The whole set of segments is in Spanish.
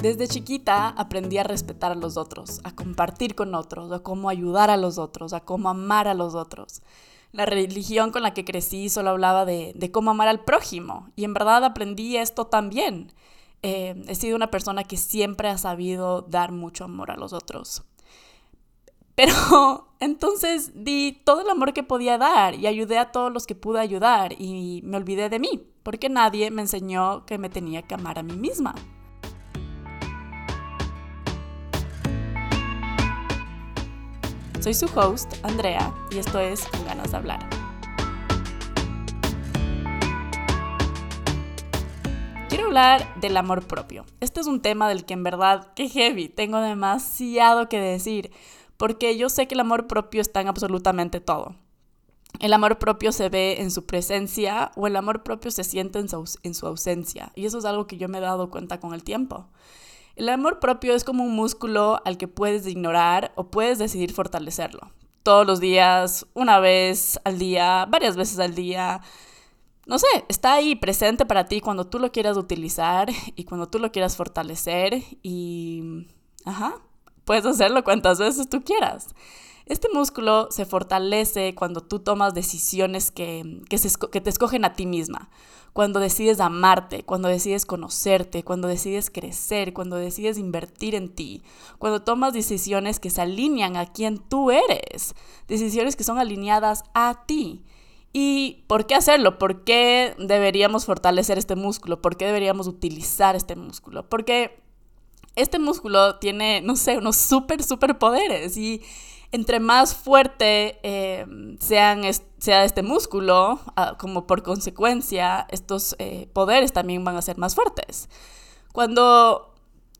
Desde chiquita aprendí a respetar a los otros, a compartir con otros, a cómo ayudar a los otros, a cómo amar a los otros. La religión con la que crecí solo hablaba de, cómo amar al prójimo y en verdad aprendí esto también. Eh, he sido una persona que siempre ha sabido dar mucho amor a los otros. Pero entonces di todo el amor que podía dar y ayudé a todos los que pude ayudar y me olvidé de mí, porque nadie me enseñó que me tenía que amar a mí misma. Soy su host, Andrea, y esto es Con ganas de hablar. Quiero hablar del amor propio. Este es un tema del que en verdad, qué heavy, tengo demasiado que decir, porque yo sé que el amor propio está en absolutamente todo. El amor propio se ve en su presencia o el amor propio se siente en su, en su ausencia. Y eso es algo que yo me he dado cuenta con el tiempo. El amor propio es como un músculo al que puedes ignorar o puedes decidir fortalecerlo. Todos los días, una vez al día, varias veces al día. No sé, está ahí presente para ti cuando tú lo quieras utilizar y cuando tú lo quieras fortalecer y... Ajá, puedes hacerlo cuantas veces tú quieras. Este músculo se fortalece cuando tú tomas decisiones que, que, te escogen a ti misma, cuando decides amarte, cuando decides conocerte, cuando decides crecer, cuando decides invertir en ti, cuando tomas decisiones que se alinean a quien tú eres, decisiones que son alineadas a ti. ¿Y por qué hacerlo? ¿Por qué deberíamos fortalecer este músculo? ¿Por qué deberíamos utilizar este músculo? Porque este músculo tiene, no sé, unos súper, súper poderes y entre más fuerte eh, sean sea este músculo, ah, como por consecuencia, estos eh, poderes también van a ser más fuertes. Cuando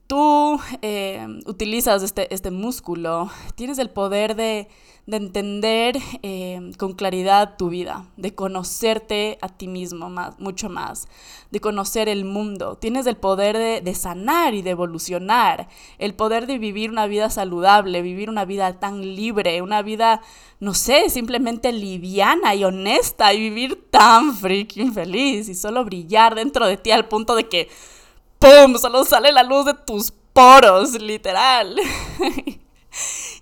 tú eh, utilizas este, este músculo, tienes el poder de de entender eh, con claridad tu vida, de conocerte a ti mismo más, mucho más, de conocer el mundo. Tienes el poder de, de, sanar y de evolucionar, el poder de vivir una vida saludable, vivir una vida tan libre, una vida, no sé, simplemente liviana y honesta y vivir tan freaking feliz y solo brillar dentro de ti al punto de que, ¡pum!, solo sale la luz de tus poros, literal.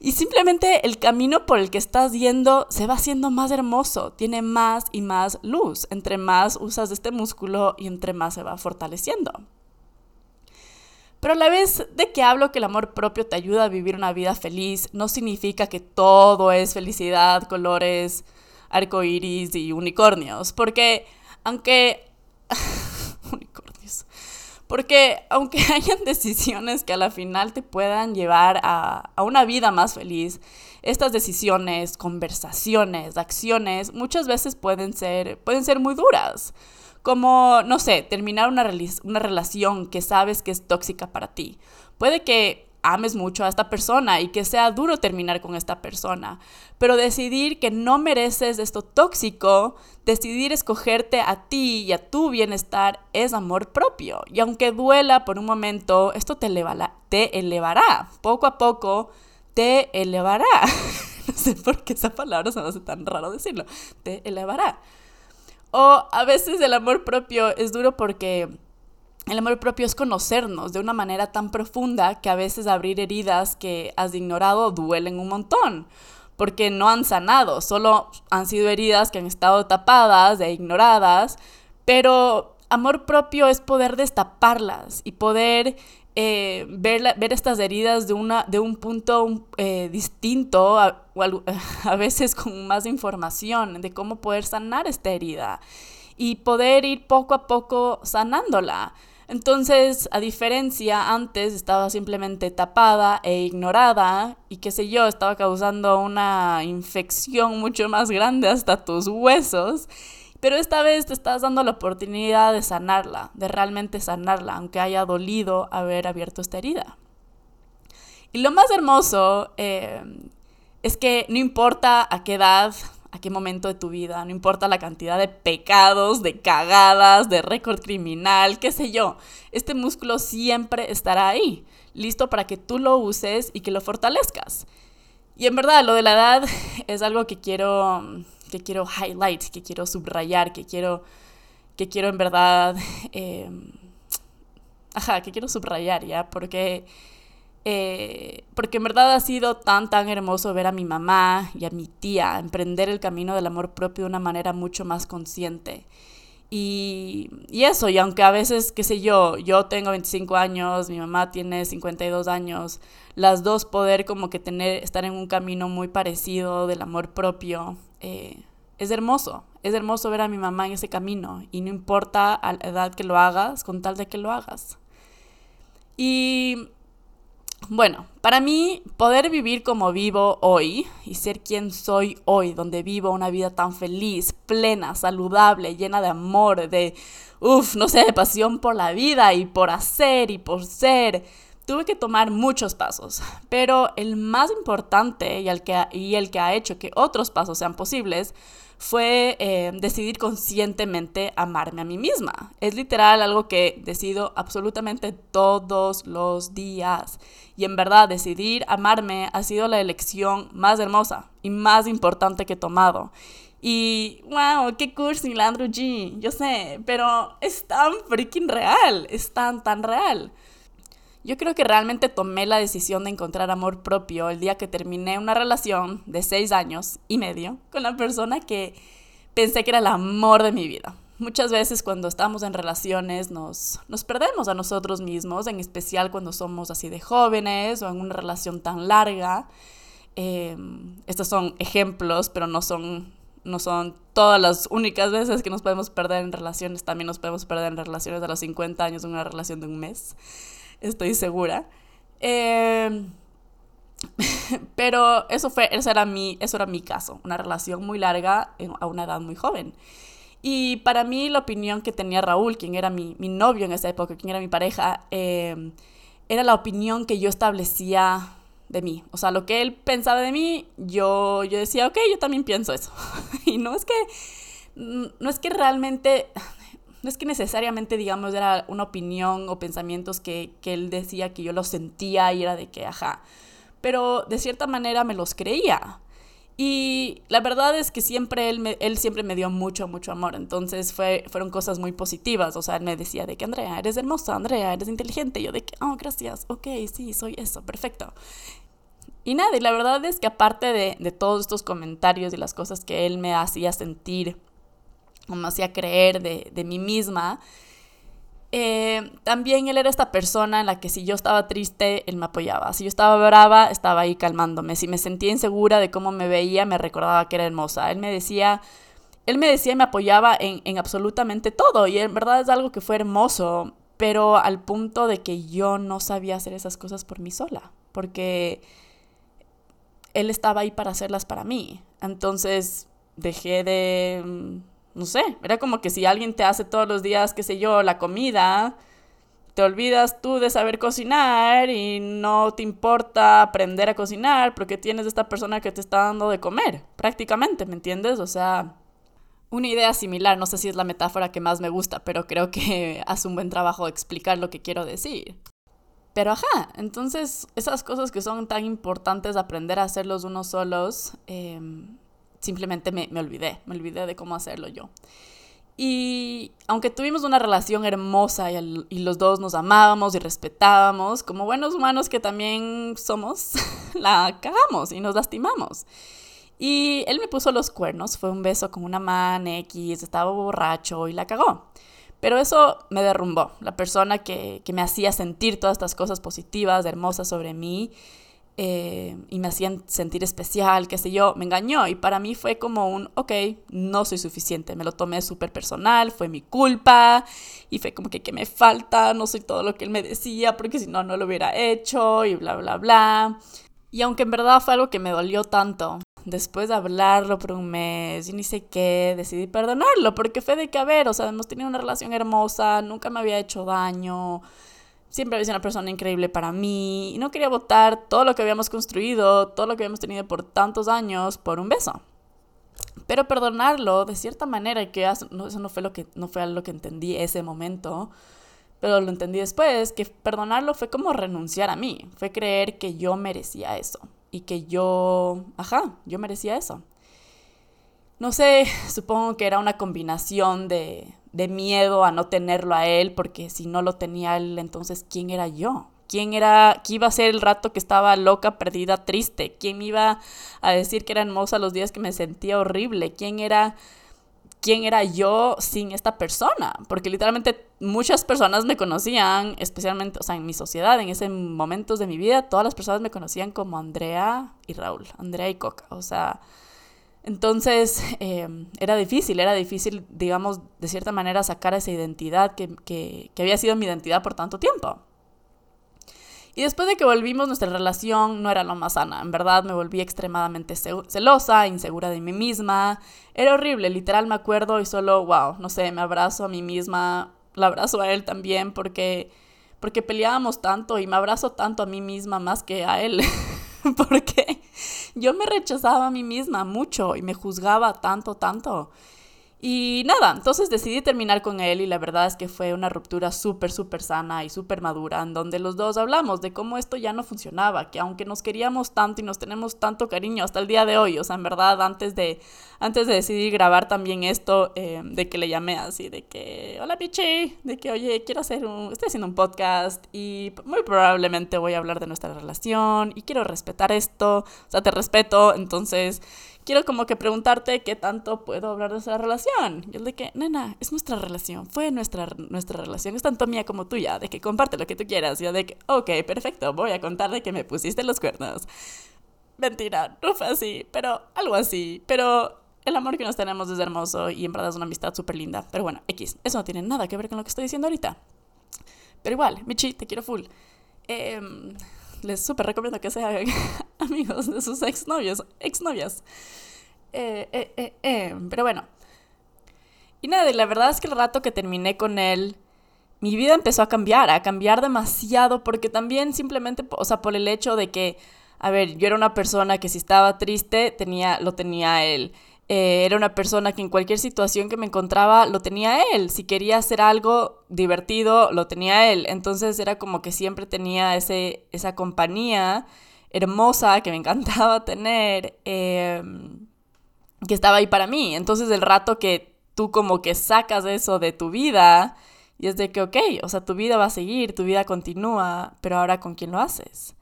Y simplemente el camino por el que estás yendo se va haciendo más hermoso, tiene más y más luz, entre más usas este músculo y entre más se va fortaleciendo. Pero a la vez de que hablo que el amor propio te ayuda a vivir una vida feliz, no significa que todo es felicidad, colores, arcoíris y unicornios. Porque aunque porque aunque hayan decisiones que a la final te puedan llevar a, una vida más feliz, estas decisiones, conversaciones, acciones, muchas veces pueden ser, pueden ser muy duras. Como, no sé, terminar una, una relación que sabes que es tóxica para ti. Puede que ames mucho a esta persona y que sea duro terminar con esta persona. Pero decidir que no mereces esto tóxico, decidir escogerte a ti y a tu bienestar es amor propio. Y aunque duela por un momento, esto te elevará. Poco a poco te elevará. no sé por qué esa palabra se me hace tan raro decirlo. Te elevará. O a veces el amor propio es duro porque el amor propio es conocernos de una manera tan profunda que a veces abrir heridas que has ignorado duelen un montón, porque no han sanado, solo han sido heridas que han estado tapadas e ignoradas, pero amor propio es poder destaparlas y poder eh, ver, ver, estas heridas de, una, de un punto eh, distinto, a, a veces con más información de cómo poder sanar esta herida y poder ir poco a poco sanándola. Entonces, a diferencia, antes estaba simplemente tapada e ignorada y qué sé yo, estaba causando una infección mucho más grande hasta tus huesos. Pero esta vez te estás dando la oportunidad de sanarla, de realmente sanarla, aunque haya dolido haber abierto esta herida. Y lo más hermoso eh, es que no importa a qué edad a qué momento de tu vida, no importa la cantidad de pecados, de cagadas, de récord criminal, qué sé yo, este músculo siempre estará ahí, listo para que tú lo uses y que lo fortalezcas. Y en verdad, lo de la edad es algo que quiero, que quiero highlight, que quiero subrayar, que quiero, que quiero en verdad... Em, ajá, que quiero subrayar ya, porque, eh, porque en verdad ha sido tan, tan hermoso ver a mi mamá y a mi tía emprender el camino del amor propio de una manera mucho más consciente. Y, y, eso, y aunque a veces, qué sé yo, yo tengo 25 años, mi mamá tiene 52 años, las dos poder como que tener, estar en un camino muy parecido del amor propio, eh, es hermoso, es hermoso ver a mi mamá en ese camino y no importa la edad que lo hagas, con tal de que lo hagas. Y bueno, para mí poder vivir como vivo hoy y ser quien soy hoy, donde vivo una vida tan feliz, plena, saludable, llena de amor, de, uff, no sé, de pasión por la vida y por hacer y por ser, tuve que tomar muchos pasos, pero el más importante y el que, y el que ha hecho que otros pasos sean posibles fue eh, decidir conscientemente amarme a mí misma. Es literal algo que decido absolutamente todos los días. Y en verdad, decidir amarme ha sido la elección más hermosa y más importante que he tomado. Y wow, qué cursi la Andrew G. Yo sé, pero es tan freaking real. Es tan, tan real. Yo creo que realmente tomé la decisión de encontrar amor propio el día que terminé una relación de seis años y medio con la persona que pensé que era el amor de mi vida. Muchas veces cuando estamos en relaciones nos, nos perdemos a nosotros mismos, en especial cuando somos así de jóvenes o en una relación tan larga. Em, estos son ejemplos, pero no son, no son todas las únicas veces que nos podemos perder en relaciones. También nos podemos perder en relaciones de los 50 años, en una relación de un mes estoy segura. Em, pero eso fue, eso era, mi, eso era mi caso, una relación muy larga a una edad muy joven. Y para mí la opinión que tenía Raúl, quien era mi, mi novio en esa época, quien era mi pareja, em, era la opinión que yo establecía de mí. O sea, lo que él pensaba de mí, yo, yo decía, ok, yo también pienso eso. y no es que, no es que realmente, no es que necesariamente, digamos, era una opinión o pensamientos que, que él decía que yo los sentía y era de que, ajá, pero de cierta manera me los creía. Y la verdad es que siempre él, me, él siempre me dio mucho, mucho amor. Entonces fue, fueron cosas muy positivas. O sea, él me decía de que, Andrea, eres hermosa, Andrea, eres inteligente. Yo de que, oh, gracias, ok, sí, soy eso, perfecto. Y nada, y la verdad es que aparte de, de todos estos comentarios y las cosas que él me hacía sentir me hacía creer de, de mí misma. Eh, también él era esta persona en la que si yo estaba triste, él me apoyaba. Si yo estaba brava, estaba ahí calmándome. Si me sentía insegura de cómo me veía, me recordaba que era hermosa. Él me decía, él me decía y me apoyaba en, en absolutamente todo. Y en verdad es algo que fue hermoso, pero al punto de que yo no sabía hacer esas cosas por mí sola. Porque él estaba ahí para hacerlas para mí. Entonces dejé de no sé, era como que si alguien te hace todos los días, qué sé yo, la comida, te olvidas tú de saber cocinar y no te importa aprender a cocinar porque tienes esta persona que te está dando de comer, prácticamente, ¿me entiendes? O sea, una idea similar, no sé si es la metáfora que más me gusta, pero creo que hace un buen trabajo explicar lo que quiero decir. Pero ajá, entonces esas cosas que son tan importantes aprender a hacerlos unos solos, eh, simplemente me, olvidé, me olvidé de cómo hacerlo yo. Y aunque tuvimos una relación hermosa y, y, los dos nos amábamos y respetábamos, como buenos humanos que también somos, la cagamos y nos lastimamos. Y él me puso los cuernos, fue un beso con una man X, estaba borracho y la cagó. Pero eso me derrumbó, la persona que, que me hacía sentir todas estas cosas positivas, hermosas sobre mí, eh, y me hacían sentir especial, qué sé yo, me engañó y para mí fue como un, ok, no soy suficiente, me lo tomé súper personal, fue mi culpa y fue como que, ¿qué me falta? No soy todo lo que él me decía porque si no, no lo hubiera hecho y bla, bla, bla. Y aunque en verdad fue algo que me dolió tanto, después de hablarlo por un mes y ni sé qué, decidí perdonarlo porque fue de que, a ver, o sea, hemos tenido una relación hermosa, nunca me había hecho daño siempre había sido una persona increíble para mí y no quería votar todo lo que habíamos construido, todo lo que habíamos tenido por tantos años por un beso. Pero perdonarlo de cierta manera, que eso no fue, lo que, no fue lo que entendí ese momento, pero lo entendí después, que perdonarlo fue como renunciar a mí, fue creer que yo merecía eso y que yo, ajá, yo merecía eso. No sé, supongo que era una combinación de, de miedo a no tenerlo a él, porque si no lo tenía él, entonces ¿quién era yo? ¿Quién era, qué iba a ser el rato que estaba loca, perdida, triste? ¿Quién iba a decir que era hermosa los días que me sentía horrible? ¿Quién era, quién era yo sin esta persona? Porque literalmente muchas personas me conocían, especialmente, o sea, en mi sociedad, en ese momentos de mi vida, todas las personas me conocían como Andrea y Raúl, Andrea y Coca, o sea... Entonces em, era difícil, era difícil, digamos, de cierta manera sacar esa identidad que, que, que había sido mi identidad por tanto tiempo. Y después de que volvimos, nuestra relación no era lo más sana. En verdad me volví extremadamente celosa, insegura de mí misma. Era horrible, literal me acuerdo y solo, wow, no sé, me abrazo a mí misma, la abrazo a él también porque, porque peleábamos tanto y me abrazo tanto a mí misma más que a él. porque yo me rechazaba a mí misma mucho y me juzgaba tanto, tanto. Y nada, entonces decidí terminar con él y la verdad es que fue una ruptura súper, súper sana y súper madura, en donde los dos hablamos de cómo esto ya no funcionaba, que aunque nos queríamos tanto y nos tenemos tanto cariño hasta el día de hoy, o sea, en verdad, antes de, antes de decidir grabar también esto, eh, de que le llamé así, de que, hola Pichi, de que, oye, quiero hacer un, estoy haciendo un podcast y muy probablemente voy a hablar de nuestra relación y quiero respetar esto, o sea, te respeto, entonces quiero como que preguntarte qué tanto puedo hablar de esa relación. Y el de que, nena, es nuestra relación, fue nuestra, nuestra relación, es tanto mía como tuya, de que comparte lo que tú quieras. Y yo de que, ok, perfecto, voy a contar de que me pusiste los cuernos. Mentira, no fue así, pero algo así. Pero el amor que nos tenemos es hermoso y en verdad es una amistad súper linda. Pero bueno, X, eso no tiene nada que ver con lo que estoy diciendo ahorita. Pero igual, Michi, te quiero full. Eh, les súper recomiendo que sean amigos de sus exnovios, exnovias. Eh, eh, eh, eh, pero bueno. Y nada, la verdad es que el rato que terminé con él, mi vida empezó a cambiar, a cambiar demasiado, porque también simplemente, o sea, por el hecho de que, a ver, yo era una persona que si estaba triste, tenía, lo tenía él. Eh, era una persona que en cualquier situación que me encontraba lo tenía él. Si quería hacer algo divertido, lo tenía él. Entonces era como que siempre tenía ese, esa compañía hermosa que me encantaba tener, em, que estaba ahí para mí. Entonces el rato que tú como que sacas eso de tu vida, y es de que, ok, o sea, tu vida va a seguir, tu vida continúa, pero ahora con quién lo haces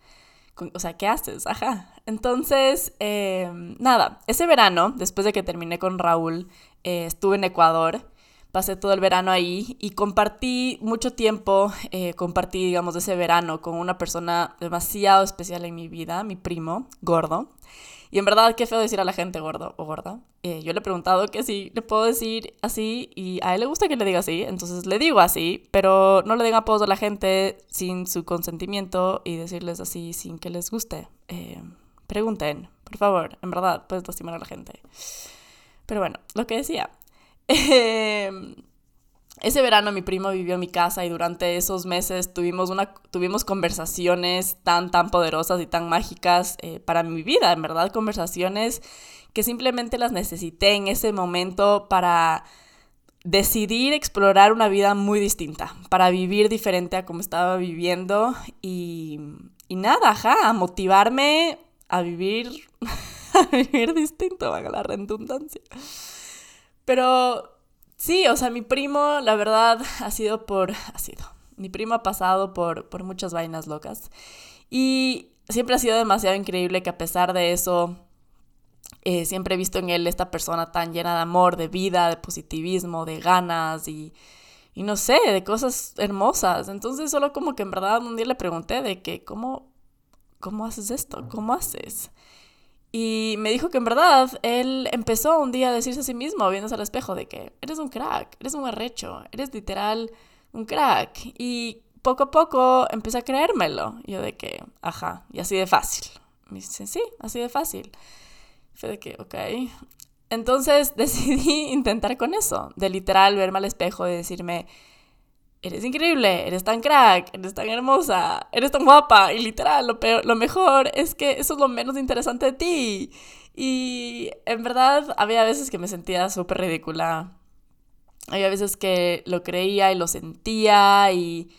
o sea, ¿qué haces? Ajá. Entonces, em, nada, ese verano, después de que terminé con Raúl, eh, estuve en Ecuador, pasé todo el verano ahí y compartí mucho tiempo, eh, compartí, digamos, ese verano con una persona demasiado especial en mi vida, mi primo, gordo. Y en verdad, qué feo decir a la gente gordo o gorda. Eh, yo le he preguntado que si le puedo decir así y a él le gusta que le diga así, entonces le digo así, pero no le den apodos a la gente sin su consentimiento y decirles así sin que les guste. Eh, pregunten, por favor, en verdad, puedes lastimar a la gente. Pero bueno, lo que decía. Eh, ese verano mi primo vivió en mi casa y durante esos meses tuvimos, una, tuvimos conversaciones tan, tan poderosas y tan mágicas eh, para mi vida, en verdad, conversaciones que simplemente las necesité en ese momento para decidir explorar una vida muy distinta, para vivir diferente a como estaba viviendo y, y nada, ajá, a motivarme a vivir, a vivir distinto, haga la redundancia. Pero Sí, o sea, mi primo, la verdad, ha sido por... ha sido. Mi primo ha pasado por, por muchas vainas locas. Y siempre ha sido demasiado increíble que a pesar de eso, eh, siempre he visto en él esta persona tan llena de amor, de vida, de positivismo, de ganas y, y no sé, de cosas hermosas. Entonces solo como que en verdad un día le pregunté de que, ¿cómo, cómo haces esto? ¿Cómo haces? Y me dijo que en verdad él empezó un día a decirse a sí mismo, viéndose al espejo, de que eres un crack, eres un arrecho, eres literal un crack. Y poco a poco empecé a creérmelo. Yo de que, ajá, y así de fácil. Me dice, sí, así de fácil. Fue de que, ok. Entonces decidí intentar con eso, de literal verme al espejo y decirme, eres increíble, eres tan crack, eres tan hermosa, eres tan guapa. Y literal, lo, peor, lo mejor es que eso es lo menos interesante de ti. Y en verdad había veces que me sentía súper ridícula. Había veces que lo creía y lo sentía y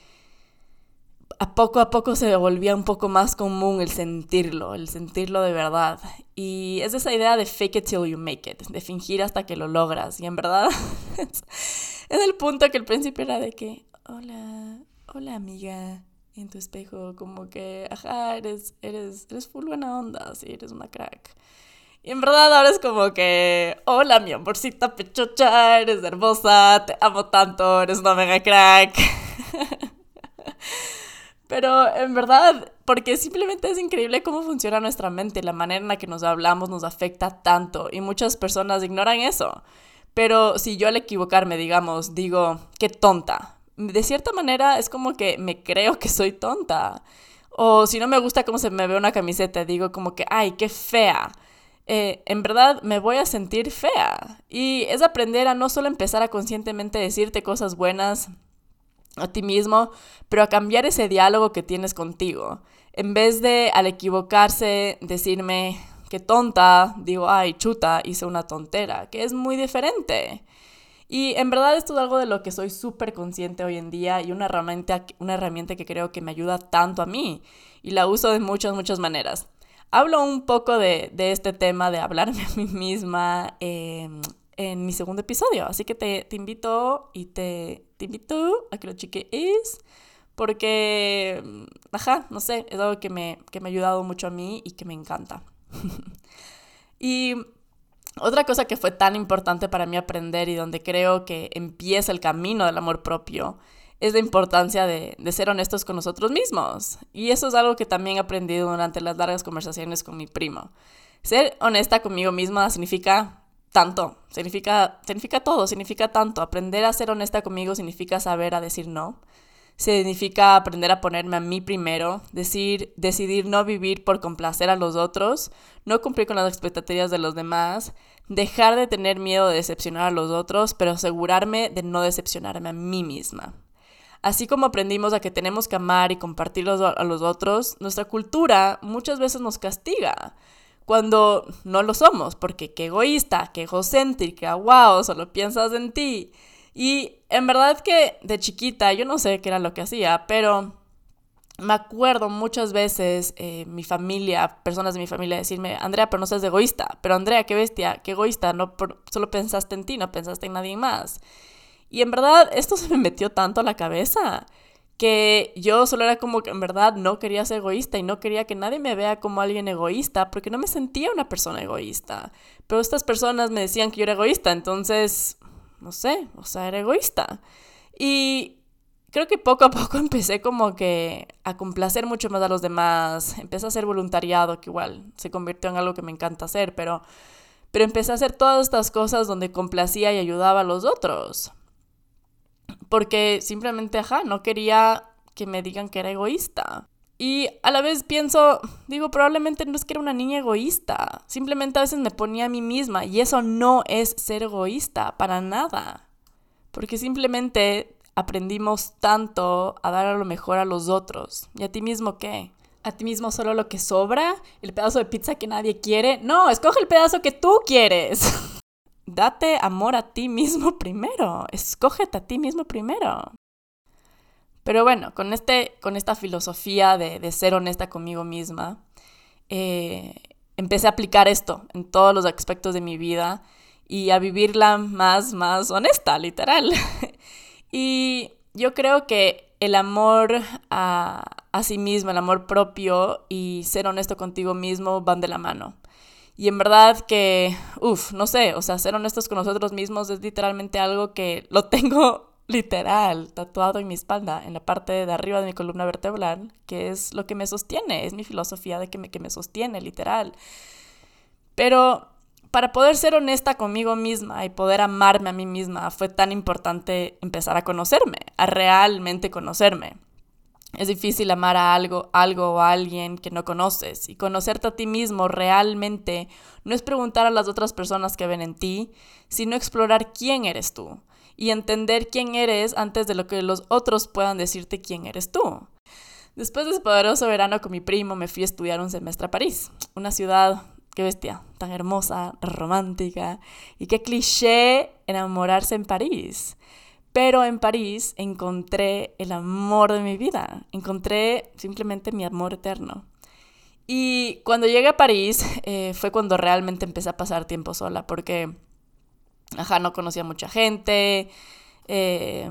a poco a poco se volvía un poco más común el sentirlo, el sentirlo de verdad. Y es esa idea de fake it till you make it, de fingir hasta que lo logras. Y en verdad es, el punto que al principio era de que, hola, hola amiga, en tu espejo, como que, ajá, eres, eres, eres full buena onda, sí, eres una crack. Y en verdad ahora es como que, hola mi amorcita pechocha, eres hermosa, te amo tanto, eres una mega crack. Pero en verdad, porque simplemente es increíble cómo funciona nuestra mente, la manera en la que nos hablamos nos afecta tanto y muchas personas ignoran eso. Pero si yo al equivocarme, digamos, digo, qué tonta, de cierta manera es como que me creo que soy tonta. O si no me gusta cómo se me ve una camiseta, digo como que, ay, qué fea. Eh, en verdad me voy a sentir fea. Y es aprender a no solo empezar a conscientemente decirte cosas buenas, a ti mismo, pero a cambiar ese diálogo que tienes contigo. En vez de al equivocarse decirme que tonta, digo, ay, chuta, hice una tontera, que es muy diferente. Y en verdad esto es algo de lo que soy súper consciente hoy en día y una herramienta, una herramienta que creo que me ayuda tanto a mí y la uso de muchas, muchas maneras. Hablo un poco de, este tema de hablarme a mí misma em, en mi segundo episodio. Así que te, invito y te, te, invito a que lo cheques porque, ajá, no sé, es algo que me, que me ha ayudado mucho a mí y que me encanta. y otra cosa que fue tan importante para mí aprender y donde creo que empieza el camino del amor propio es la importancia de, ser honestos con nosotros mismos. Y eso es algo que también he aprendido durante las largas conversaciones con mi primo. Ser honesta conmigo misma significa tanto, significa, significa todo, significa tanto. Aprender a ser honesta conmigo significa saber a decir no. Significa aprender a ponerme a mí primero, decir, decidir no vivir por complacer a los otros, no cumplir con las expectativas de los demás, dejar de tener miedo de decepcionar a los otros, pero asegurarme de no decepcionarme a mí misma. Así como aprendimos a que tenemos que amar y compartir a los otros, nuestra cultura muchas veces nos castiga cuando no lo somos, porque qué egoísta, qué egocéntrica, wow, solo piensas en ti. Y en verdad que de chiquita, yo no sé qué era lo que hacía, pero me acuerdo muchas veces eh, mi familia, personas de mi familia decirme, Andrea, pero no seas egoísta, pero Andrea, qué bestia, qué egoísta, no solo pensaste en ti, no pensaste en nadie más. Y en verdad esto se me metió tanto a la cabeza que yo solo era como que en verdad no quería ser egoísta y no quería que nadie me vea como alguien egoísta porque no me sentía una persona egoísta. Pero estas personas me decían que yo era egoísta, entonces, no sé, o sea, era egoísta. Y creo que poco a poco empecé como que a complacer mucho más a los demás, empecé a hacer voluntariado, que igual se convirtió en algo que me encanta hacer, pero, pero empecé a hacer todas estas cosas donde complacía y ayudaba a los otros porque simplemente, ajá, no quería que me digan que era egoísta. Y a la vez pienso, digo, probablemente no es que era una niña egoísta, simplemente a veces me ponía a mí misma y eso no es ser egoísta, para nada. Porque simplemente aprendimos tanto a dar a lo mejor a los otros. ¿Y a ti mismo qué? ¿A ti mismo solo lo que sobra? ¿El pedazo de pizza que nadie quiere? No, escoge el pedazo que tú quieres. date amor a ti mismo primero, escógete a ti mismo primero. Pero bueno, con, este, con esta filosofía de, ser honesta conmigo misma, eh, empecé a aplicar esto en todos los aspectos de mi vida y a vivirla más, más honesta, literal. y yo creo que el amor a, a sí mismo, el amor propio y ser honesto contigo mismo van de la mano. Y en verdad que, uff, no sé, o sea, ser honestos con nosotros mismos es literalmente algo que lo tengo literal tatuado en mi espalda, en la parte de arriba de mi columna vertebral, que es lo que me sostiene, es mi filosofía de que me, que me sostiene, literal. Pero para poder ser honesta conmigo misma y poder amarme a mí misma, fue tan importante empezar a conocerme, a realmente conocerme. Es difícil amar a algo, algo o a alguien que no conoces y conocerte a ti mismo realmente no es preguntar a las otras personas que ven en ti, sino explorar quién eres tú y entender quién eres antes de lo que los otros puedan decirte quién eres tú. Después de ese poderoso verano con mi primo me fui a estudiar un semestre a París, una ciudad, qué bestia, tan hermosa, romántica y qué cliché enamorarse en París. Pero en París encontré el amor de mi vida, encontré simplemente mi amor eterno. Y cuando llegué a París eh, fue cuando realmente empecé a pasar tiempo sola, porque, ajá, no conocía mucha gente. Eh,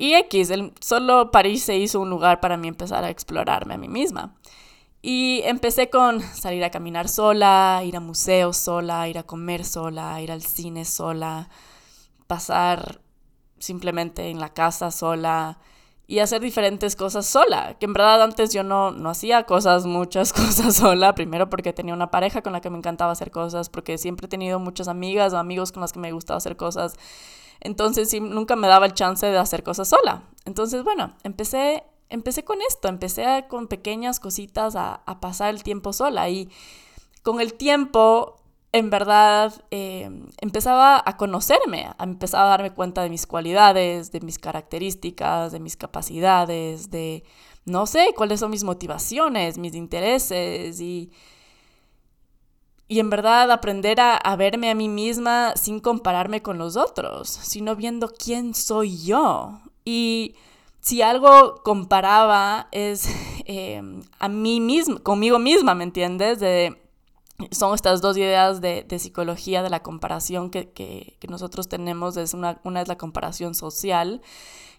y X, solo París se hizo un lugar para mí empezar a explorarme a mí misma. Y empecé con salir a caminar sola, ir a museos sola, ir a comer sola, ir al cine sola, pasar simplemente en la casa sola, y hacer diferentes cosas sola, que en verdad antes yo no, no hacía cosas, muchas cosas sola, primero porque tenía una pareja con la que me encantaba hacer cosas, porque siempre he tenido muchas amigas o amigos con las que me gustaba hacer cosas, entonces sí, nunca me daba el chance de hacer cosas sola. Entonces, bueno, empecé, empecé con esto, empecé con pequeñas cositas a, a pasar el tiempo sola y con el tiempo en verdad eh, empezaba a conocerme, empezaba a darme cuenta de mis cualidades, de mis características, de mis capacidades, de, no sé, cuáles son mis motivaciones, mis intereses y, y en verdad aprender a, verme a mí misma sin compararme con los otros, sino viendo quién soy yo. Y si algo comparaba es eh, a mí misma, conmigo misma, ¿me entiendes? De son estas dos ideas de, psicología de la comparación que, nosotros tenemos. Es una, una es la comparación social,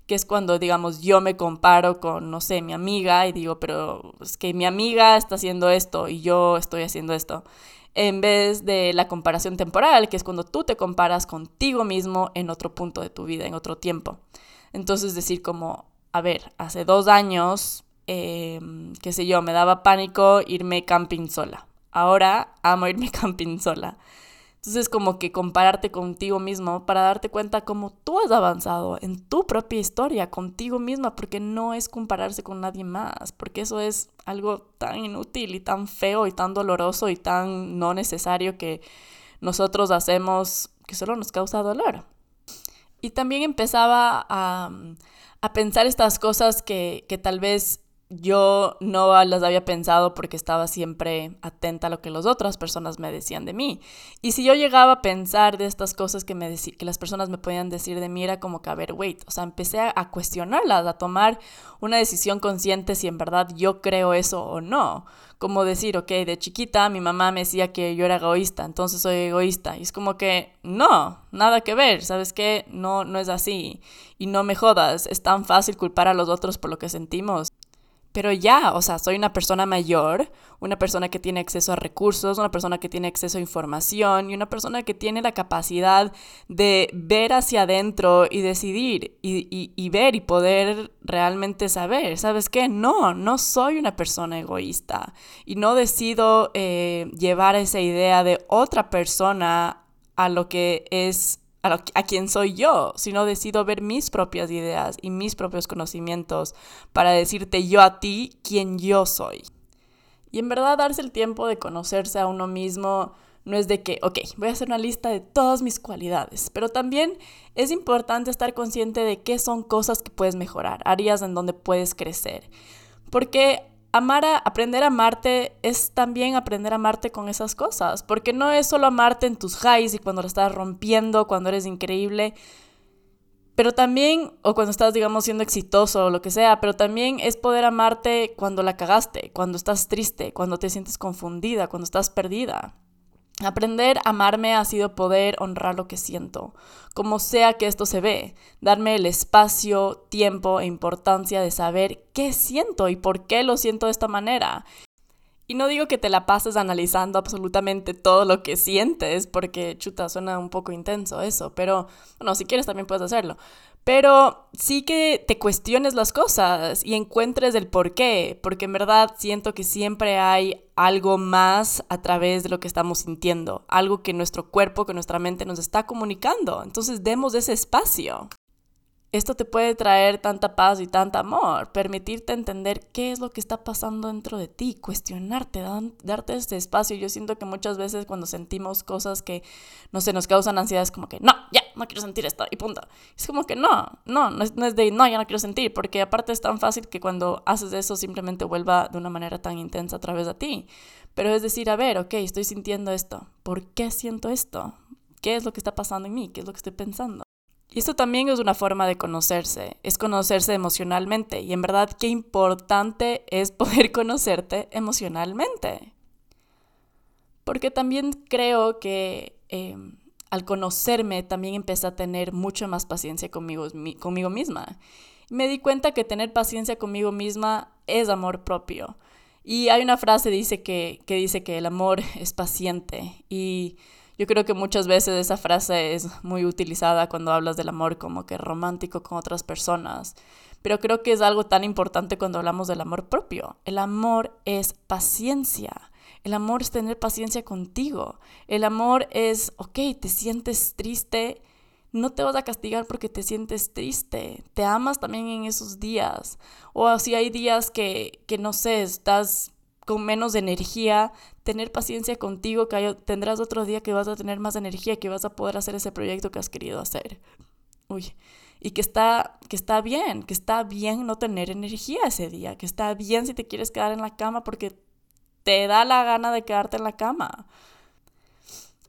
que es cuando, digamos, yo me comparo con, no sé, mi amiga y digo, pero es que mi amiga está haciendo esto y yo estoy haciendo esto. En vez de la comparación temporal, que es cuando tú te comparas contigo mismo en otro punto de tu vida, en otro tiempo. Entonces decir como, a ver, hace dos años, eh, qué sé yo, me daba pánico irme camping sola ahora amo irme camping sola. Entonces como que compararte contigo mismo para darte cuenta cómo tú has avanzado en tu propia historia, contigo misma, porque no es compararse con nadie más, porque eso es algo tan inútil y tan feo y tan doloroso y tan no necesario que nosotros hacemos que solo nos causa dolor. Y también empezaba a, a pensar estas cosas que, que tal vez yo no las había pensado porque estaba siempre atenta a lo que las otras personas me decían de mí. Y si yo llegaba a pensar de estas cosas que, me que las personas me podían decir de mí, era como que, a ver, wait, o sea, empecé a, cuestionarlas, a tomar una decisión consciente si en verdad yo creo eso o no. Como decir, ok, de chiquita mi mamá me decía que yo era egoísta, entonces soy egoísta. Y es como que, no, nada que ver, ¿sabes qué? No, no es así. Y no me jodas, es tan fácil culpar a los otros por lo que sentimos. Pero ya, o sea, soy una persona mayor, una persona que tiene acceso a recursos, una persona que tiene acceso a información y una persona que tiene la capacidad de ver hacia adentro y decidir y, ver y poder realmente saber, ¿sabes qué? No, no soy una persona egoísta y no decido eh, llevar esa idea de otra persona a lo que es a, quién soy yo, sino decido ver mis propias ideas y mis propios conocimientos para decirte yo a ti quién yo soy. Y en verdad darse el tiempo de conocerse a uno mismo no es de que, ok, voy a hacer una lista de todas mis cualidades, pero también es importante estar consciente de qué son cosas que puedes mejorar, áreas en donde puedes crecer. Porque amar a, aprender a amarte es también aprender a amarte con esas cosas, porque no es solo amarte en tus highs y cuando lo estás rompiendo, cuando eres increíble, pero también, o cuando estás, digamos, siendo exitoso o lo que sea, pero también es poder amarte cuando la cagaste, cuando estás triste, cuando te sientes confundida, cuando estás perdida. Aprender a amarme ha sido poder honrar lo que siento, como sea que esto se ve, darme el espacio, tiempo e importancia de saber qué siento y por qué lo siento de esta manera. Y no digo que te la pases analizando absolutamente todo lo que sientes, porque chuta, suena un poco intenso eso, pero bueno, si quieres también puedes hacerlo. Pero sí que te cuestiones las cosas y encuentres el por qué, porque en verdad siento que siempre hay algo más a través de lo que estamos sintiendo, algo que nuestro cuerpo, que nuestra mente nos está comunicando. Entonces demos ese espacio. Esto te puede traer tanta paz y tanto amor, permitirte entender qué es lo que está pasando dentro de ti, cuestionarte, darte este espacio. Yo siento que muchas veces cuando sentimos cosas que no se nos causan ansiedad es como que no, ya, no quiero sentir esto y punto. Es como que no, no, no es, no es de no, ya no quiero sentir, porque aparte es tan fácil que cuando haces eso simplemente vuelva de una manera tan intensa a través de ti. Pero es decir, a ver, ok, estoy sintiendo esto, ¿por qué siento esto? ¿Qué es lo que está pasando en mí? ¿Qué es lo que estoy pensando? Y esto también es una forma de conocerse, es conocerse emocionalmente. Y en verdad qué importante es poder conocerte emocionalmente. Porque también creo que em, al conocerme también empecé a tener mucho más paciencia conmigo, conmigo misma. Me di cuenta que tener paciencia conmigo misma es amor propio. Y hay una frase dice que, que dice que el amor es paciente. Y yo creo que muchas veces esa frase es muy utilizada cuando hablas del amor como que romántico con otras personas. Pero creo que es algo tan importante cuando hablamos del amor propio. El amor es paciencia. El amor es tener paciencia contigo. El amor es, ok, te sientes triste, no te vas a castigar porque te sientes triste. Te amas también en esos días. O si hay días que, que no sé, estás con menos energía, tener paciencia contigo, que tendrás otro día que vas a tener más energía, que vas a poder hacer ese proyecto que has querido hacer. Uy, y que está, que está bien, que está bien no tener energía ese día, que está bien si te quieres quedar en la cama porque te da la gana de quedarte en la cama.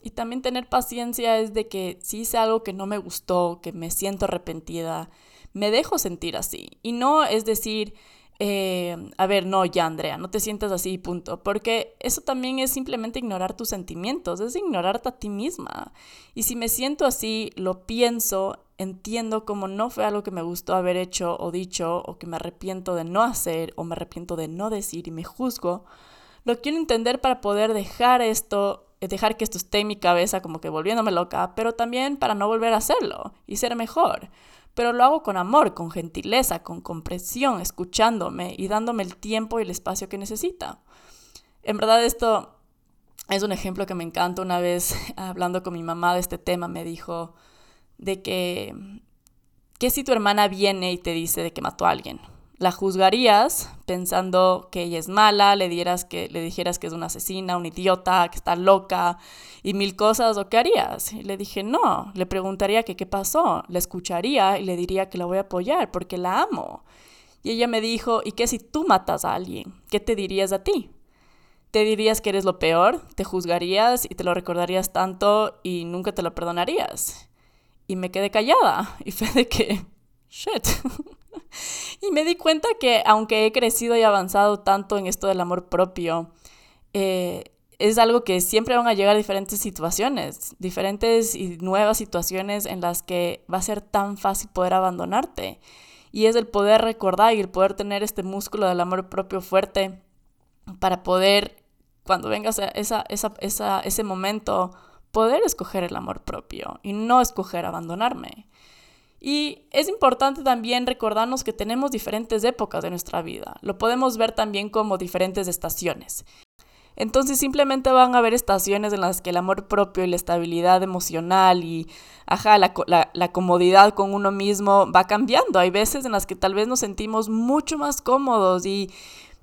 Y también tener paciencia es de que si hice algo que no me gustó, que me siento arrepentida, me dejo sentir así. Y no es decir, eh, a ver, no, ya Andrea, no te sientas así, punto. Porque eso también es simplemente ignorar tus sentimientos, es ignorarte a ti misma. Y si me siento así, lo pienso, entiendo como no fue algo que me gustó haber hecho o dicho, o que me arrepiento de no hacer, o me arrepiento de no decir y me juzgo, lo quiero entender para poder dejar esto, dejar que esto esté en mi cabeza como que volviéndome loca, pero también para no volver a hacerlo y ser mejor pero lo hago con amor, con gentileza, con comprensión, escuchándome y dándome el tiempo y el espacio que necesita. En verdad esto es un ejemplo que me encanta. Una vez hablando con mi mamá de este tema me dijo de que, ¿qué si tu hermana viene y te dice de que mató a alguien? La juzgarías pensando que ella es mala, le, dieras que, le dijeras que es una asesina, una idiota, que está loca y mil cosas, ¿o qué harías? Y le dije, no, le preguntaría que qué pasó, le escucharía y le diría que la voy a apoyar porque la amo. Y ella me dijo, ¿y qué si tú matas a alguien? ¿Qué te dirías a ti? ¿Te dirías que eres lo peor? ¿Te juzgarías y te lo recordarías tanto y nunca te lo perdonarías? Y me quedé callada y fue de que, shit. y me di cuenta que aunque he crecido y avanzado tanto en esto del amor propio, eh, es algo que siempre van a llegar diferentes situaciones, diferentes y nuevas situaciones en las que va a ser tan fácil poder abandonarte. Y es el poder recordar y el poder tener este músculo del amor propio fuerte para poder, cuando venga esa, esa, ese momento, poder escoger el amor propio y no escoger abandonarme. Y es importante también recordarnos que tenemos diferentes épocas de nuestra vida. Lo podemos ver también como diferentes estaciones. Entonces simplemente van a haber estaciones en las que el amor propio y la estabilidad emocional y ajá, la, la, comodidad con uno mismo va cambiando. Hay veces en las que tal vez nos sentimos mucho más cómodos y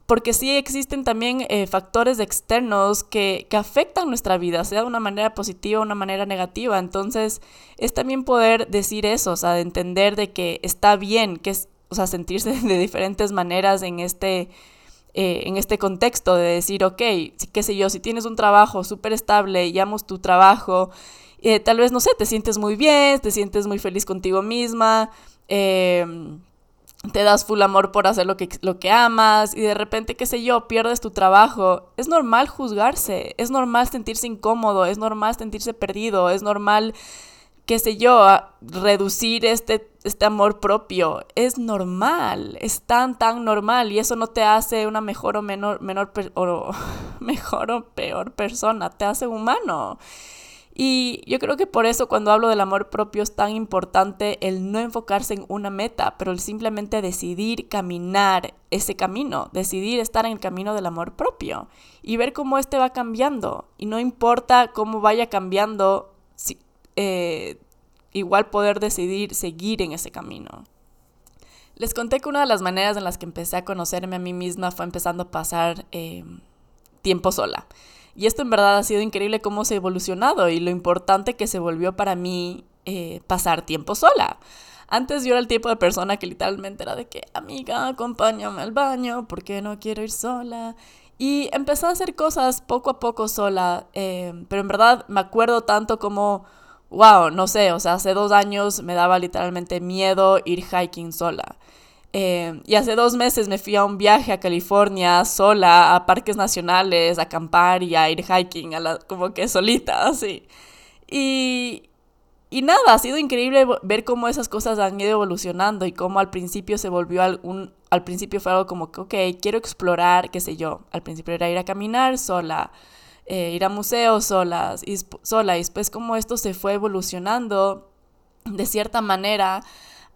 porque sí existen también eh, factores externos que, que, afectan nuestra vida, sea de una manera positiva o una manera negativa. Entonces, es también poder decir eso, o sea, de entender de que está bien, que es, o sea, sentirse de diferentes maneras en este, eh, en este contexto, de decir, ok, qué sé yo, si tienes un trabajo súper estable y amas tu trabajo, eh, tal vez, no sé, te sientes muy bien, te sientes muy feliz contigo misma. Eh, te das full amor por hacer lo que, lo que amas y de repente, qué sé yo, pierdes tu trabajo. Es normal juzgarse, es normal sentirse incómodo, es normal sentirse perdido, es normal, qué sé yo, reducir este, este amor propio. Es normal, es tan, tan normal y eso no te hace una mejor o menor, menor o mejor o peor persona, te hace humano. Y yo creo que por eso cuando hablo del amor propio es tan importante el no enfocarse en una meta, pero el simplemente decidir caminar ese camino, decidir estar en el camino del amor propio y ver cómo este va cambiando. Y no importa cómo vaya cambiando, eh, igual poder decidir seguir en ese camino. Les conté que una de las maneras en las que empecé a conocerme a mí misma fue empezando a pasar eh, tiempo sola. Y esto en verdad ha sido increíble cómo se ha evolucionado y lo importante que se volvió para mí eh, pasar tiempo sola. Antes yo era el tipo de persona que literalmente era de que, amiga, acompáñame al baño porque no quiero ir sola. Y empecé a hacer cosas poco a poco sola, eh, pero en verdad me acuerdo tanto como wow, no sé, o sea, hace dos años me daba literalmente miedo ir hiking sola. Eh, y hace dos meses me fui a un viaje a California sola, a parques nacionales, a acampar y a ir hiking, a la, como que solita, así. Y, y nada, ha sido increíble ver cómo esas cosas han ido evolucionando y cómo al principio se volvió al principio fue algo como que, ok, quiero explorar, qué sé yo. Al principio era ir a caminar sola, eh, ir a museos solas, y, sola, y después como esto se fue evolucionando de cierta manera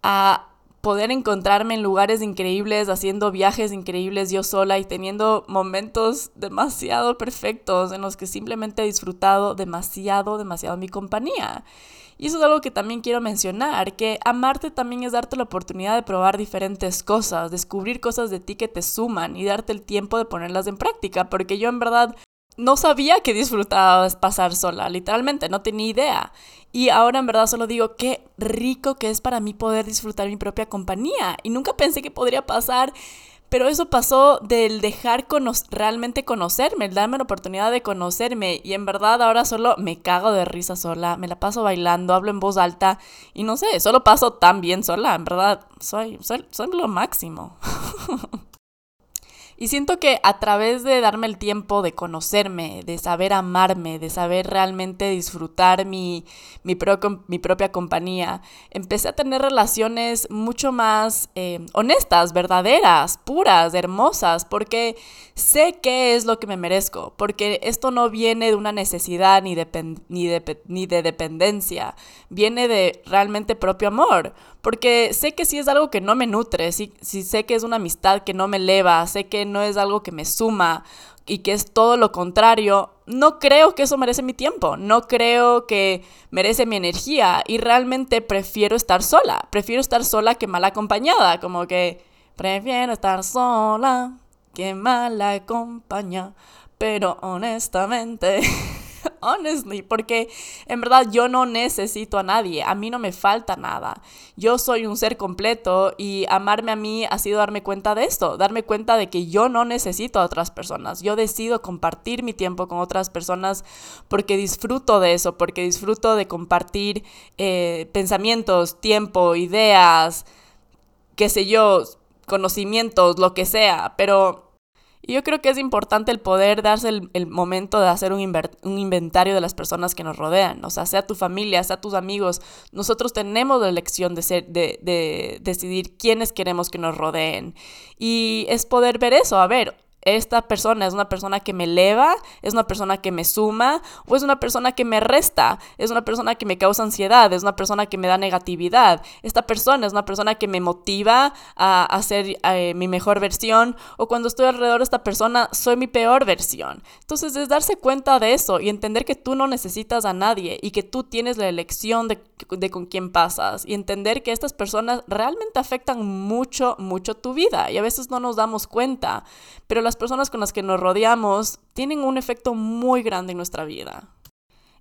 a poder encontrarme en lugares increíbles, haciendo viajes increíbles yo sola y teniendo momentos demasiado perfectos en los que simplemente he disfrutado demasiado, demasiado mi compañía. Y eso es algo que también quiero mencionar, que amarte también es darte la oportunidad de probar diferentes cosas, descubrir cosas de ti que te suman y darte el tiempo de ponerlas en práctica, porque yo en verdad no sabía que disfrutaba pasar sola, literalmente, no tenía idea. Y ahora en verdad solo digo, qué rico que es para mí poder disfrutar mi propia compañía. Y nunca pensé que podría pasar, pero eso pasó del dejar realmente conocerme, el darme la oportunidad de conocerme. Y en verdad ahora solo me cago de risa sola, me la paso bailando, hablo en voz alta y no sé, solo paso tan bien sola, en verdad, soy, soy, soy lo máximo. Y siento que a través de darme el tiempo de conocerme, de saber amarme, de saber realmente disfrutar mi, mi, propia compañía, empecé a tener relaciones mucho más eh, honestas, verdaderas, puras, hermosas, porque sé qué es lo que me merezco, porque esto no viene de una necesidad ni ni ni de dependencia, viene de realmente propio amor porque sé que si es algo que no me nutre, si, sé que es una amistad que no me eleva, sé que no es algo que me suma y que es todo lo contrario, no creo que eso merece mi tiempo, no creo que merece mi energía y realmente prefiero estar sola, prefiero estar sola que mal acompañada, como que prefiero estar sola que mal acompañada, pero honestamente... honestly, porque en verdad yo no necesito a nadie, a mí no me falta nada. Yo soy un ser completo y amarme a mí ha sido darme cuenta de esto, darme cuenta de que yo no necesito a otras personas. Yo decido compartir mi tiempo con otras personas porque disfruto de eso, porque disfruto de compartir eh, pensamientos, tiempo, ideas, qué sé yo, conocimientos, lo que sea, pero y yo creo que es importante el poder darse el, momento de hacer un, inventario de las personas que nos rodean, o sea, sea tu familia, sea tus amigos. Nosotros tenemos la elección de, ser, de, de decidir quiénes queremos que nos rodeen. Y es poder ver eso, a ver, esta persona es una persona que me eleva, es una persona que me suma o es una persona que me resta, es una persona que me causa ansiedad, es una persona que me da negatividad. Esta persona es una persona que me motiva a hacer eh, mi mejor versión o cuando estoy alrededor de esta persona soy mi peor versión. Entonces es darse cuenta de eso y entender que tú no necesitas a nadie y que tú tienes la elección de, de con quién pasas y entender que estas personas realmente afectan mucho, mucho tu vida y a veces no nos damos cuenta, pero las personas con las que nos rodeamos tienen un efecto muy grande en nuestra vida.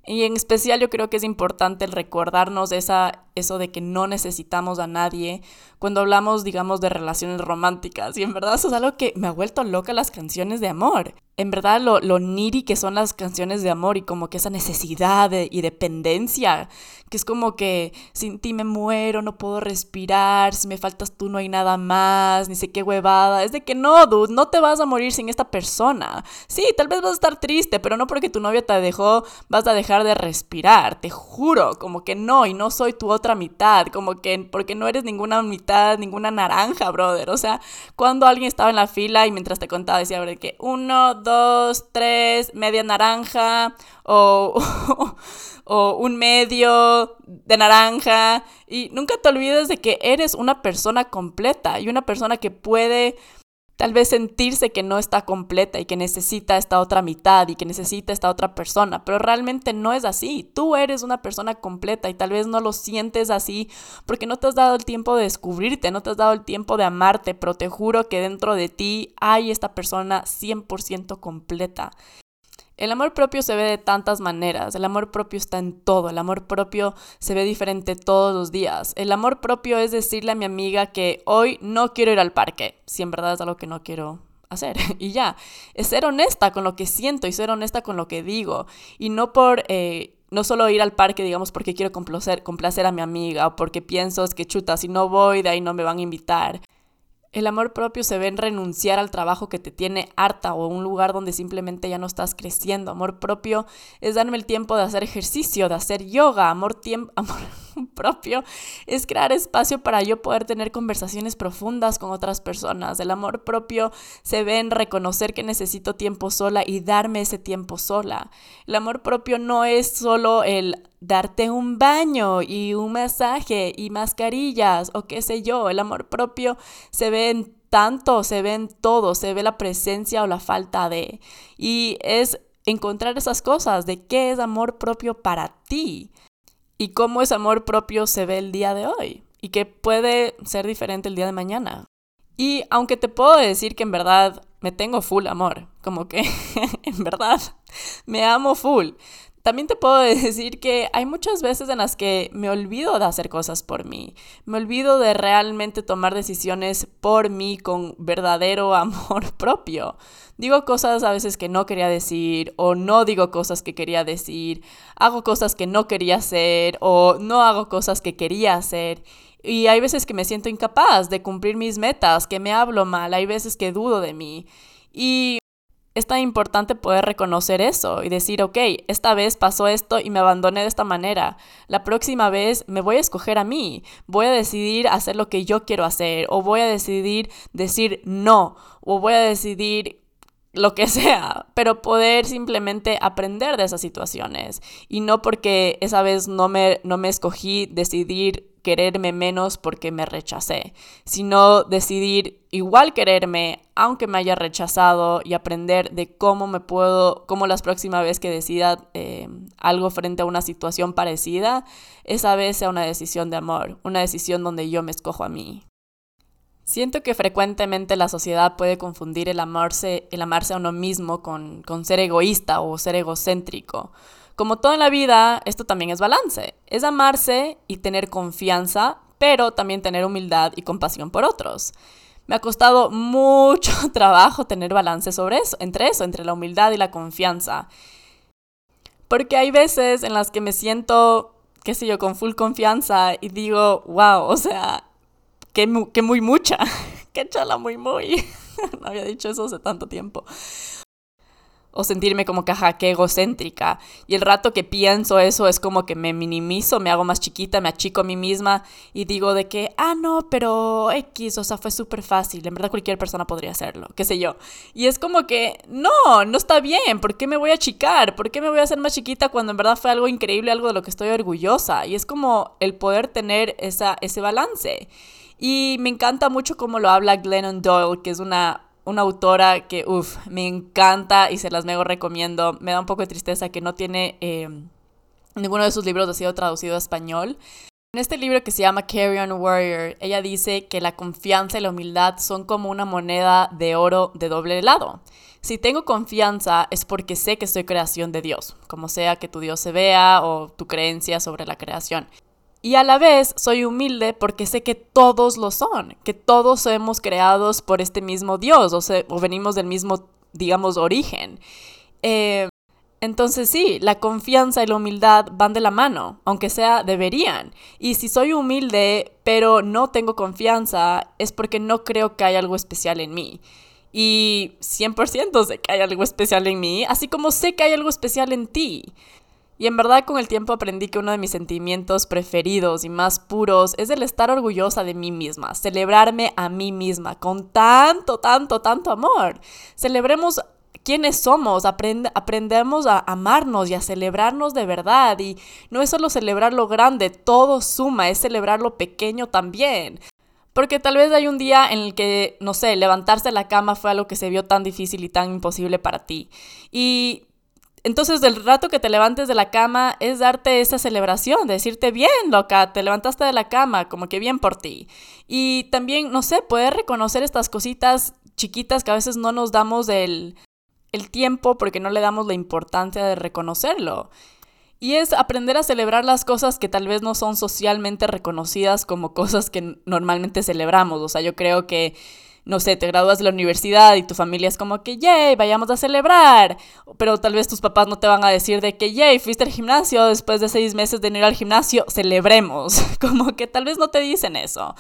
Y en especial yo creo que es importante el recordarnos esa, eso de que no necesitamos a nadie cuando hablamos, digamos, de relaciones románticas. Y en verdad eso es algo que me ha vuelto loca las canciones de amor en verdad lo, lo niri que son las canciones de amor y como que esa necesidad y dependencia, que es como que sin ti me muero, no puedo respirar, si me faltas tú no hay nada más, ni sé qué huevada. Es de que no, dude, no te vas a morir sin esta persona. Sí, tal vez vas a estar triste, pero no porque tu novia te dejó vas a dejar de respirar, te juro, como que no, y no soy tu otra mitad, como que porque no eres ninguna mitad, ninguna naranja, brother. O sea, cuando alguien estaba en la fila y mientras te contaba decía, de que uno, dos, dos, tres, media naranja o, o un medio de naranja. Y nunca te olvides de que eres una persona completa y una persona que puede tal vez sentirse que no está completa y que necesita esta otra mitad y que necesita esta otra persona, pero realmente no es así. Tú eres una persona completa y tal vez no lo sientes así porque no te has dado el tiempo de descubrirte, no te has dado el tiempo de amarte, pero te juro que dentro de ti hay esta persona 100% completa. El amor propio se ve de tantas maneras, el amor propio está en todo, el amor propio se ve diferente todos los días. El amor propio es decirle a mi amiga que hoy no quiero ir al parque, si en verdad es algo que no quiero hacer. Y ya, es ser honesta con lo que siento y ser honesta con lo que digo. Y no por... Eh, no solo ir al parque, digamos, porque quiero complacer, complacer a mi amiga o porque pienso es que chuta, si no voy, de ahí no me van a invitar. El amor propio se ve en renunciar al trabajo que te tiene harta o un lugar donde simplemente ya no estás creciendo. Amor propio es darme el tiempo de hacer ejercicio, de hacer yoga. Amor, tiempo, amor propio es crear espacio para yo poder tener conversaciones profundas con otras personas. El amor propio se ve en reconocer que necesito tiempo sola y darme ese tiempo sola. El amor propio no es solo el darte un baño y un masaje y mascarillas o qué sé yo. El amor propio se ve en tanto, se ve en todo, se ve la presencia o la falta de. Y es encontrar esas cosas de qué es amor propio para ti y cómo ese amor propio se ve el día de hoy y que puede ser diferente el día de mañana. Y aunque te puedo decir que en verdad me tengo full amor, como que en verdad me amo full, también te puedo decir que hay muchas veces en las que me olvido de hacer cosas por mí, me olvido de realmente tomar decisiones por mí con verdadero amor propio. Digo cosas a veces que no quería decir o no digo cosas que quería decir, hago cosas que no quería hacer o no hago cosas que quería hacer. Y hay veces que me siento incapaz de cumplir mis metas, que me hablo mal, hay veces que dudo de mí. Y es tan importante poder reconocer eso y decir, ok, esta vez pasó esto y me abandoné de esta manera. La próxima vez me voy a escoger a mí, voy a decidir hacer lo que yo quiero hacer o voy a decidir decir no o voy a decidir lo que sea, pero poder simplemente aprender de esas situaciones y no porque esa vez no me, no me escogí decidir quererme menos porque me rechacé, sino decidir igual quererme aunque me haya rechazado y aprender de cómo me puedo, cómo las próximas vez que decida eh, algo frente a una situación parecida, esa vez sea una decisión de amor, una decisión donde yo me escojo a mí. Siento que frecuentemente la sociedad puede confundir el amarse, el amarse a uno mismo con, con ser egoísta o ser egocéntrico. Como todo en la vida, esto también es balance. Es amarse y tener confianza, pero también tener humildad y compasión por otros. Me ha costado mucho trabajo tener balance sobre eso, entre eso, entre la humildad y la confianza. Porque hay veces en las que me siento, qué sé yo, con full confianza y digo, wow, o sea, que, que muy mucha, que chala muy muy. no había dicho eso hace tanto tiempo o sentirme como que, que egocéntrica. Y el rato que pienso eso es como que me minimizo, me hago más chiquita, me achico a mí misma y digo de que, ah, no, pero X, o sea, fue súper fácil, en verdad cualquier persona podría hacerlo, qué sé yo. Y es como que, no, no está bien, ¿por qué me voy a achicar? ¿Por qué me voy a hacer más chiquita cuando en verdad fue algo increíble, algo de lo que estoy orgullosa? Y es como el poder tener esa, ese balance. Y me encanta mucho cómo lo habla Glennon Doyle, que es una una autora que, uff, me encanta y se las mego recomiendo. Me da un poco de tristeza que no tiene eh, ninguno de sus libros ha sido traducido a español. En este libro que se llama Carry On Warrior, ella dice que la confianza y la humildad son como una moneda de oro de doble lado. Si tengo confianza es porque sé que soy creación de Dios, como sea que tu Dios se vea o tu creencia sobre la creación. Y a la vez soy humilde porque sé que todos lo son, que todos somos creados por este mismo Dios o, venimos del mismo, digamos, origen. Eh, entonces sí, la confianza y la humildad van de la mano, aunque sea deberían. Y si soy humilde pero no tengo confianza, es porque no creo que hay algo especial en mí. Y 100% sé que hay algo especial en mí, así como sé que hay algo especial en ti. Y en verdad con el tiempo aprendí que uno de mis sentimientos preferidos y más puros es el estar orgullosa de mí misma, celebrarme a mí misma con tanto, tanto, tanto amor. Celebremos quiénes somos, aprendemos a amarnos y a celebrarnos de verdad. Y no es solo celebrar lo grande, todo suma, es celebrar lo pequeño también. Porque tal vez hay un día en el que, no sé, levantarse de la cama fue algo que se vio tan difícil y tan imposible para ti. Y entonces, del rato que te levantes de la cama es darte esa celebración, decirte bien, loca, te levantaste de la cama, como que bien por ti. Y también, no sé, poder reconocer estas cositas chiquitas que a veces no nos damos el, el tiempo porque no le damos la importancia de reconocerlo. Y es aprender a celebrar las cosas que tal vez no son socialmente reconocidas como cosas que normalmente celebramos. O sea, yo creo que no sé, te gradúas de la universidad y tu familia es como que, yay, vayamos a celebrar. Pero tal vez tus papás no te van a decir de que, yay, fuiste al gimnasio después de seis meses de no ir al gimnasio, celebremos. Como que tal vez no te dicen eso.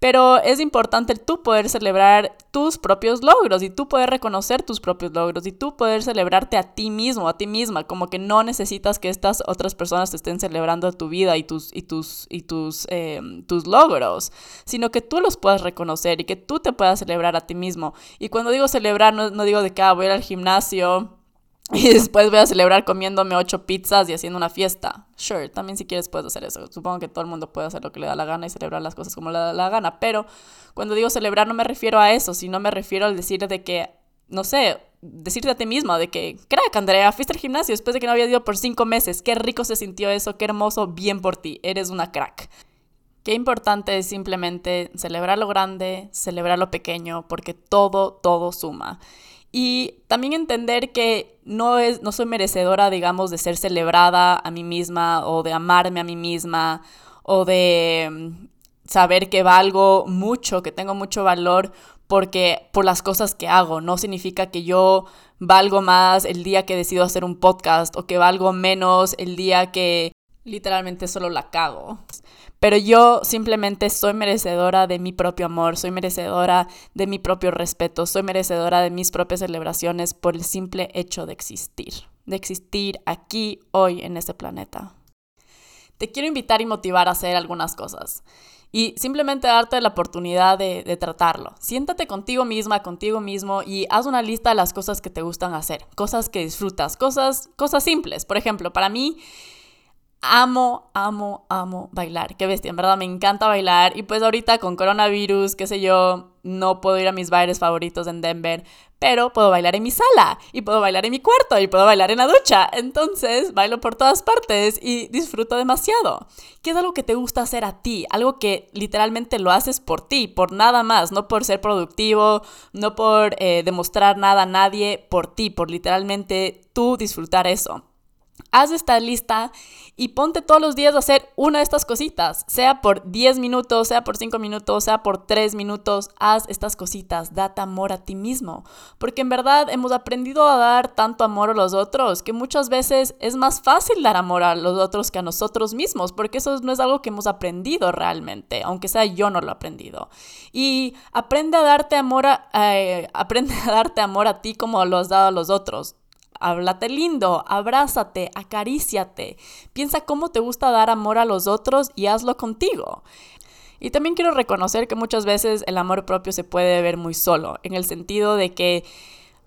Pero es importante tú poder celebrar tus propios logros y tú poder reconocer tus propios logros y tú poder celebrarte a ti mismo, a ti misma, como que no necesitas que estas otras personas te estén celebrando tu vida y tus, y tus, y tus, em, tus logros, sino que tú los puedas reconocer y que tú te puedas celebrar a ti mismo. Y cuando digo celebrar, no, digo de que ah, voy al gimnasio y después voy a celebrar comiéndome ocho pizzas y haciendo una fiesta. Sure, también si quieres puedes hacer eso. Supongo que todo el mundo puede hacer lo que le da la gana y celebrar las cosas como le da la gana. Pero cuando digo celebrar no me refiero a eso, sino me refiero al decir de que, no sé, decirte a ti misma de que, crack, Andrea, fuiste al gimnasio después de que no había ido por cinco meses. Qué rico se sintió eso, qué hermoso, bien por ti. Eres una crack. Qué importante es simplemente celebrar lo grande, celebrar lo pequeño, porque todo, todo suma. Y también entender que no, es, no soy merecedora, digamos, de ser celebrada a mí misma o de amarme a mí misma o de mm, saber que valgo mucho, que tengo mucho valor porque por las cosas que hago. No significa que yo valgo más el día que decido hacer un podcast o que valgo menos el día que literalmente solo la cago. Pero yo simplemente soy merecedora de mi propio amor, soy merecedora de mi propio respeto, soy merecedora de mis propias celebraciones por el simple hecho de existir, de existir aquí, hoy, en este planeta. Te quiero invitar y motivar a hacer algunas cosas y simplemente darte la oportunidad de, de, tratarlo. Siéntate contigo misma, contigo mismo y haz una lista de las cosas que te gustan hacer, cosas que disfrutas, cosas, cosas simples. Por ejemplo, para mí amo, amo, amo bailar. Qué bestia, en verdad me encanta bailar. Y pues ahorita con coronavirus, qué sé yo, no puedo ir a mis bailes favoritos en Denver, pero puedo bailar en mi sala y puedo bailar en mi cuarto y puedo bailar en la ducha. Entonces bailo por todas partes y disfruto demasiado. ¿Qué es algo que te gusta hacer a ti? Algo que literalmente lo haces por ti, por nada más, no por ser productivo, no por eh, demostrar nada a nadie, por ti, por literalmente tú disfrutar eso. Haz esta lista y ponte todos los días a hacer una de estas cositas, sea por 10 minutos, sea por 5 minutos, sea por 3 minutos, haz estas cositas, date amor a ti mismo, porque en verdad hemos aprendido a dar tanto amor a los otros que muchas veces es más fácil dar amor a los otros que a nosotros mismos, porque eso no es algo que hemos aprendido realmente, aunque sea yo no lo he aprendido. Y aprende a darte amor eh, aprende a darte amor a ti como lo has dado a los otros háblate lindo, abrázate, acaríciate. Piensa cómo te gusta dar amor a los otros y hazlo contigo. Y también quiero reconocer que muchas veces el amor propio se puede ver muy solo, en el sentido de que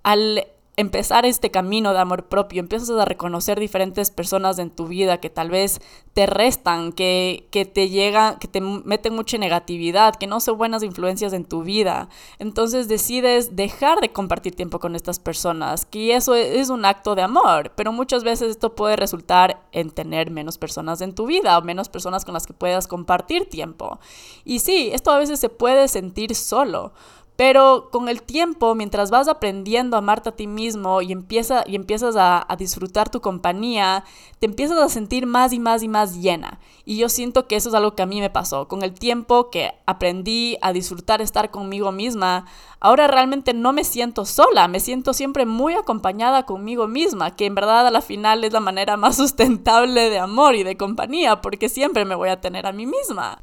al empezar este camino de amor propio, empiezas a reconocer diferentes personas en tu vida que tal vez te restan, que, que te llegan, que te meten mucha negatividad, que no son buenas influencias en tu vida. Entonces decides dejar de compartir tiempo con estas personas, que eso es un acto de amor, pero muchas veces esto puede resultar en tener menos personas en tu vida o menos personas con las que puedas compartir tiempo. Y sí, esto a veces se puede sentir solo. Pero con el tiempo, mientras vas aprendiendo a amarte a ti mismo y, empieza, y empiezas a, disfrutar tu compañía, te empiezas a sentir más y más y más llena. Y yo siento que eso es algo que a mí me pasó. Con el tiempo que aprendí a disfrutar estar conmigo misma, ahora realmente no me siento sola, me siento siempre muy acompañada conmigo misma, que en verdad a la final es la manera más sustentable de amor y de compañía, porque siempre me voy a tener a mí misma.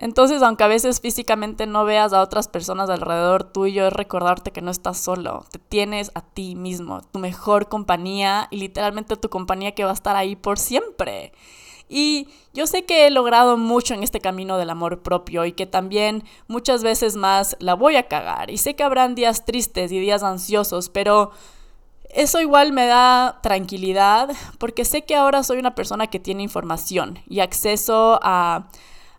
Entonces, aunque a veces físicamente no veas a otras personas alrededor tuyo, es recordarte que no estás solo, te tienes a ti mismo, tu mejor compañía y literalmente tu compañía que va a estar ahí por siempre. Y yo sé que he logrado mucho en este camino del amor propio y que también muchas veces más la voy a cagar. Y sé que habrán días tristes y días ansiosos, pero eso igual me da tranquilidad porque sé que ahora soy una persona que tiene información y acceso a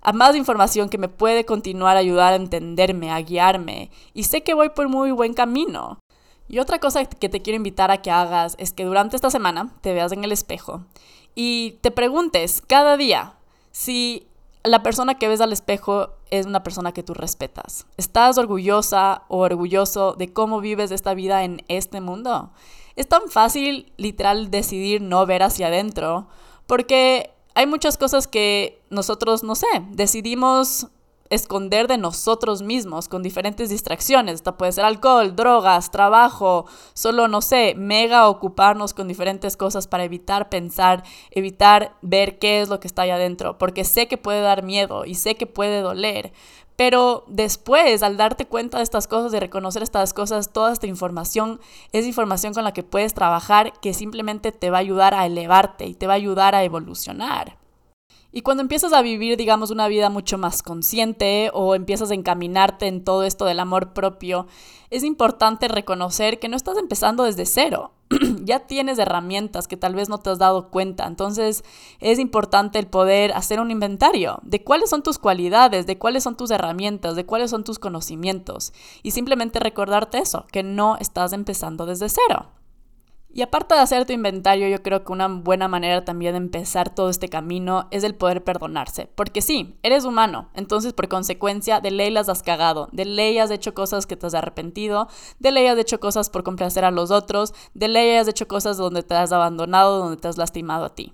a más información que me puede continuar a ayudar a entenderme, a guiarme. Y sé que voy por muy buen camino. Y otra cosa que te quiero invitar a que hagas es que durante esta semana te veas en el espejo y te preguntes cada día si la persona que ves al espejo es una persona que tú respetas. ¿Estás orgullosa o orgulloso de cómo vives esta vida en este mundo? Es tan fácil, literal, decidir no ver hacia adentro, porque hay muchas cosas que nosotros, no sé, decidimos esconder de nosotros mismos con diferentes distracciones. Esto puede ser alcohol, drogas, trabajo, solo, no sé, mega ocuparnos con diferentes cosas para evitar pensar, evitar ver qué es lo que está ahí adentro, porque sé que puede dar miedo y sé que puede doler. Pero después, al darte cuenta de estas cosas, de reconocer estas cosas, toda esta información es información con la que puedes trabajar que simplemente te va a ayudar a elevarte y te va a ayudar a evolucionar. Y cuando empiezas a vivir, digamos, una vida mucho más consciente o empiezas a encaminarte en todo esto del amor propio, es importante reconocer que no estás empezando desde cero. ya tienes herramientas que tal vez no te has dado cuenta. Entonces es importante el poder hacer un inventario de cuáles son tus cualidades, de cuáles son tus herramientas, de cuáles son tus conocimientos. Y simplemente recordarte eso, que no estás empezando desde cero. Y aparte de hacer tu inventario, yo creo que una buena manera también de empezar todo este camino es el poder perdonarse. Porque sí, eres humano, entonces por consecuencia de ley las has cagado, de ley has hecho cosas que te has arrepentido, de ley has hecho cosas por complacer a los otros, de ley has hecho cosas donde te has abandonado, donde te has lastimado a ti.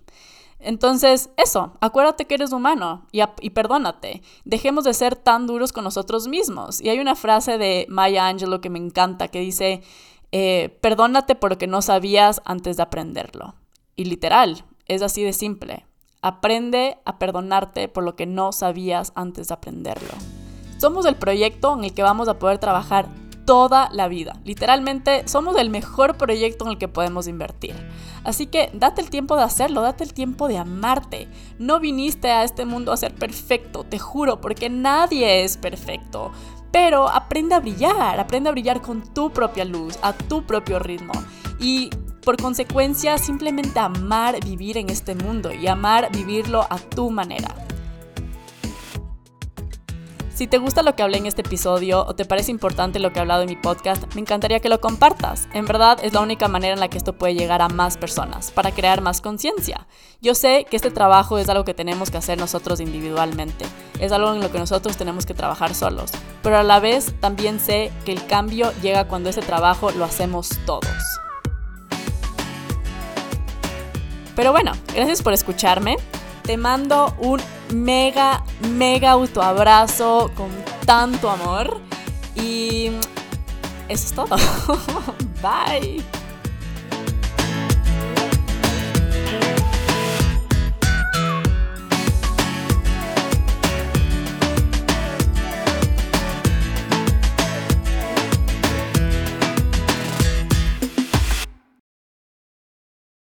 Entonces, eso, acuérdate que eres humano y, y, perdónate. Dejemos de ser tan duros con nosotros mismos. Y hay una frase de Maya Angelou que me encanta que dice, eh, perdónate por lo que no sabías antes de aprenderlo. Y literal, es así de simple. Aprende a perdonarte por lo que no sabías antes de aprenderlo. Somos el proyecto en el que vamos a poder trabajar toda la vida. Literalmente somos el mejor proyecto en el que podemos invertir. Así que date el tiempo de hacerlo, date el tiempo de amarte. No viniste a este mundo a ser perfecto, te juro, porque nadie es perfecto. Pero aprende a brillar, aprende a brillar con tu propia luz, a tu propio ritmo. Y por consecuencia, simplemente amar vivir en este mundo y amar vivirlo a tu manera. Si te gusta lo que hablé en este episodio o te parece importante lo que he hablado en mi podcast, me encantaría que lo compartas. En verdad es la única manera en la que esto puede llegar a más personas, para crear más conciencia. Yo sé que este trabajo es algo que tenemos que hacer nosotros individualmente, es algo en lo que nosotros tenemos que trabajar solos, pero a la vez también sé que el cambio llega cuando ese trabajo lo hacemos todos. Pero bueno, gracias por escucharme. Te mando un mega, mega autoabrazo con tanto amor. Y eso es todo. Bye.